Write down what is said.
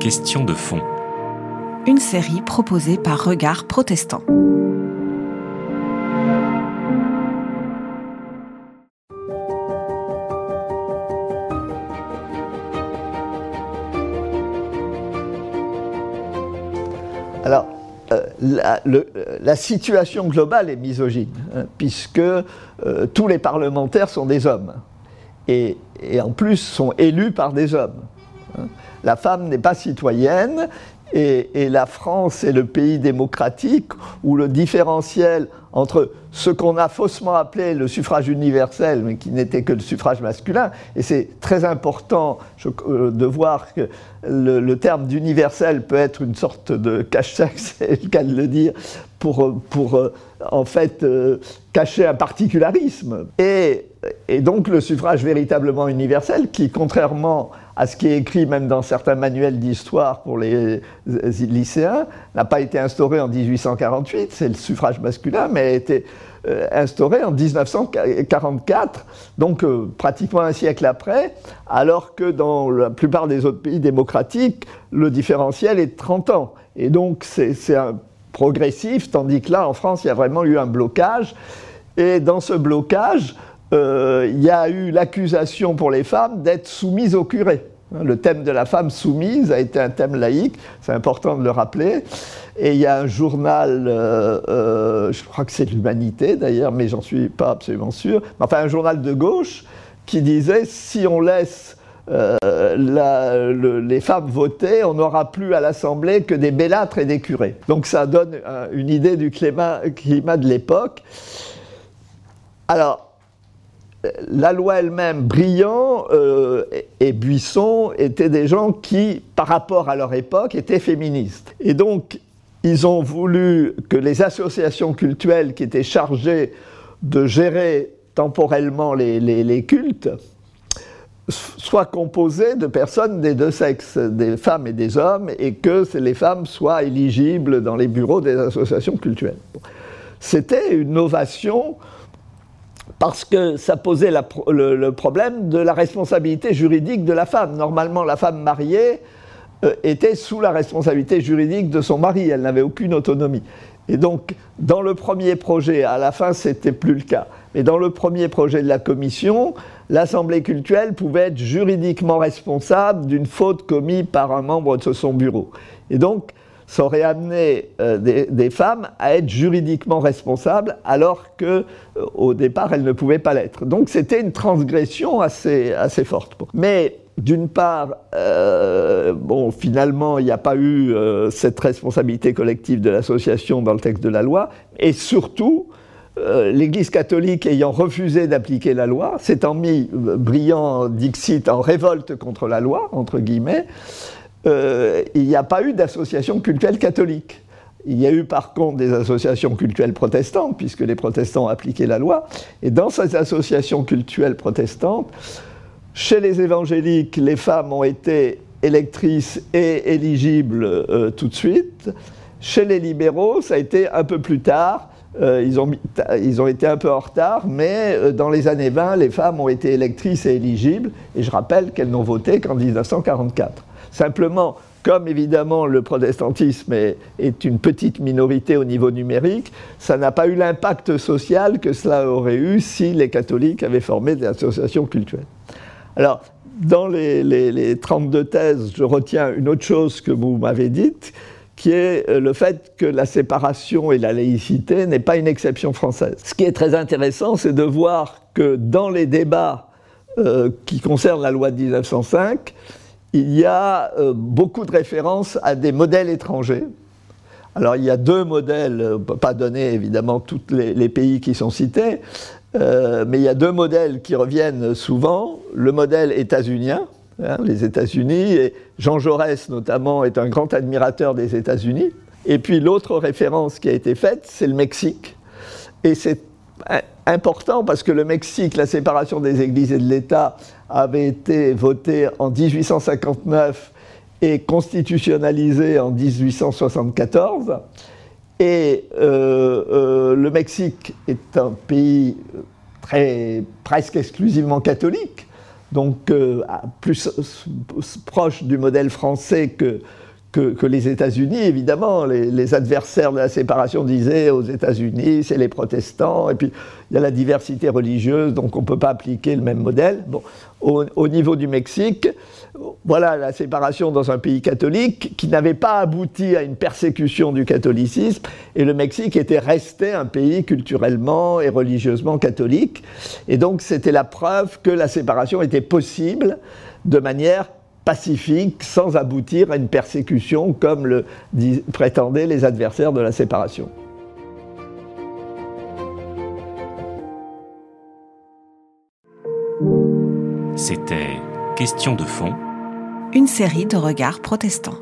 Question de fond. Une série proposée par Regard Protestant. Alors, euh, la, le- la situation globale est misogyne, hein, puisque euh, tous les parlementaires sont des hommes, et, et en plus sont élus par des hommes. La femme n'est pas citoyenne, et, et la France est le pays démocratique où le différentiel entre ce qu'on a faussement appelé le suffrage universel, mais qui n'était que le suffrage masculin, et c'est très important euh, de voir que le, terme d'universel peut être une sorte de cache-sac, c'est le cas de le dire, pour, pour euh, en fait euh, cacher un particularisme. Et, donc le suffrage véritablement universel, qui contrairement à ce qui est écrit même dans certains manuels d'histoire pour les euh, lycéens, n'a pas été instauré en 1848, c'est le suffrage masculin, mais a été euh, instauré en 1944, donc euh, pratiquement un siècle après, alors que dans la plupart des autres pays démocratiques, le différentiel est de 30 ans. Et donc c'est progressif, tandis que là, en France, il y a vraiment eu un blocage. Et dans ce blocage, euh, il y a eu l'accusation pour les femmes d'être soumises au curé. Hein, Le thème de la femme soumise a été un thème laïque, c'est important de le rappeler. Et il y a un journal, euh, euh, je crois que c'est l'Humanité d'ailleurs, mais j'en suis pas absolument sûr, enfin un journal de gauche qui disait si on laisse euh, les femmes voter, on n'aura plus à l'Assemblée que des bellâtres et des curés. Donc ça donne une idée du climat, climat de l'époque. Alors, la loi elle-même, Briand euh, et, Buisson étaient des gens qui, par rapport à leur époque, étaient féministes. Et donc, ils ont voulu que les associations cultuelles qui étaient chargées de gérer temporellement les, les- cultes soient composées de personnes des deux sexes, des femmes et des hommes, et que les femmes soient éligibles dans les bureaux des associations culturelles. Bon. C'était une novation parce que ça posait le problème de la responsabilité juridique de la femme. Normalement, la femme mariée euh, était sous la responsabilité juridique de son mari, elle n'avait aucune autonomie. Et donc, dans le premier projet, à la fin, c'était plus le cas. Mais dans le premier projet de la commission, l'Assemblée cultuelle pouvait être juridiquement responsable d'une faute commise par un membre de son bureau. Et donc, ça aurait amené euh, des, femmes à être juridiquement responsables alors que euh, au départ elles ne pouvaient pas l'être. Donc c'était une transgression assez, assez forte. Mais d'une part, euh, bon, finalement, il n'y a pas eu euh, cette responsabilité collective de l'association dans le texte de la loi, et surtout, l'Église catholique ayant refusé d'appliquer la loi, s'étant mis brillant Dixit en révolte contre la loi, entre guillemets, euh, il n'y a pas eu d'association cultuelle catholique. Il y a eu par contre des associations cultuelles protestantes, puisque les protestants appliqué la loi. Et dans ces associations cultuelles protestantes, chez les évangéliques, les femmes ont été électrices et éligibles euh, tout de suite. Chez les libéraux, ça a été un peu plus tard. Euh, ils, ont, été un peu en retard, mais dans les années 20, les femmes ont été électrices et éligibles. Et je rappelle qu'elles n'ont voté qu'en 1944. Simplement, comme évidemment le protestantisme est, une petite minorité au niveau numérique, ça n'a pas eu l'impact social que cela aurait eu si les catholiques avaient formé des associations culturelles. Alors, dans les 32 thèses, je retiens une autre chose que vous m'avez dite, qui est euh, le fait que la séparation et la laïcité n'est pas une exception française. Ce qui est très intéressant, c'est de voir que dans les débats euh, qui concernent la loi de 1905, il y a euh, beaucoup de références à des modèles étrangers. Alors il y a deux modèles, on ne peut pas donner évidemment tous les, pays qui sont cités, euh, mais il y a deux modèles qui reviennent souvent. Le modèle états-unien, hein, les États-Unis, et Jean Jaurès notamment est un grand admirateur des États-Unis. Et puis l'autre référence qui a été faite, c'est le Mexique. Et c'est important parce que le Mexique, la séparation des églises et de l'État avait été votée en 1859 et constitutionnalisée en 1874. Et euh, euh, le Mexique est un pays très, presque exclusivement catholique. donc plus proche du modèle français que, que, les États-Unis, évidemment. Les, adversaires de la séparation disaient aux États-Unis, c'est les protestants, et puis il y a la diversité religieuse, donc on ne peut pas appliquer le même modèle. Bon, au, niveau du Mexique, voilà la séparation dans un pays catholique qui n'avait pas abouti à une persécution du catholicisme, et le Mexique était resté un pays culturellement et religieusement catholique. Et donc c'était la preuve que la séparation était possible de manière pacifique sans aboutir à une persécution comme le prétendaient les adversaires de la séparation. C'était Question de fond. Une série de regards protestants.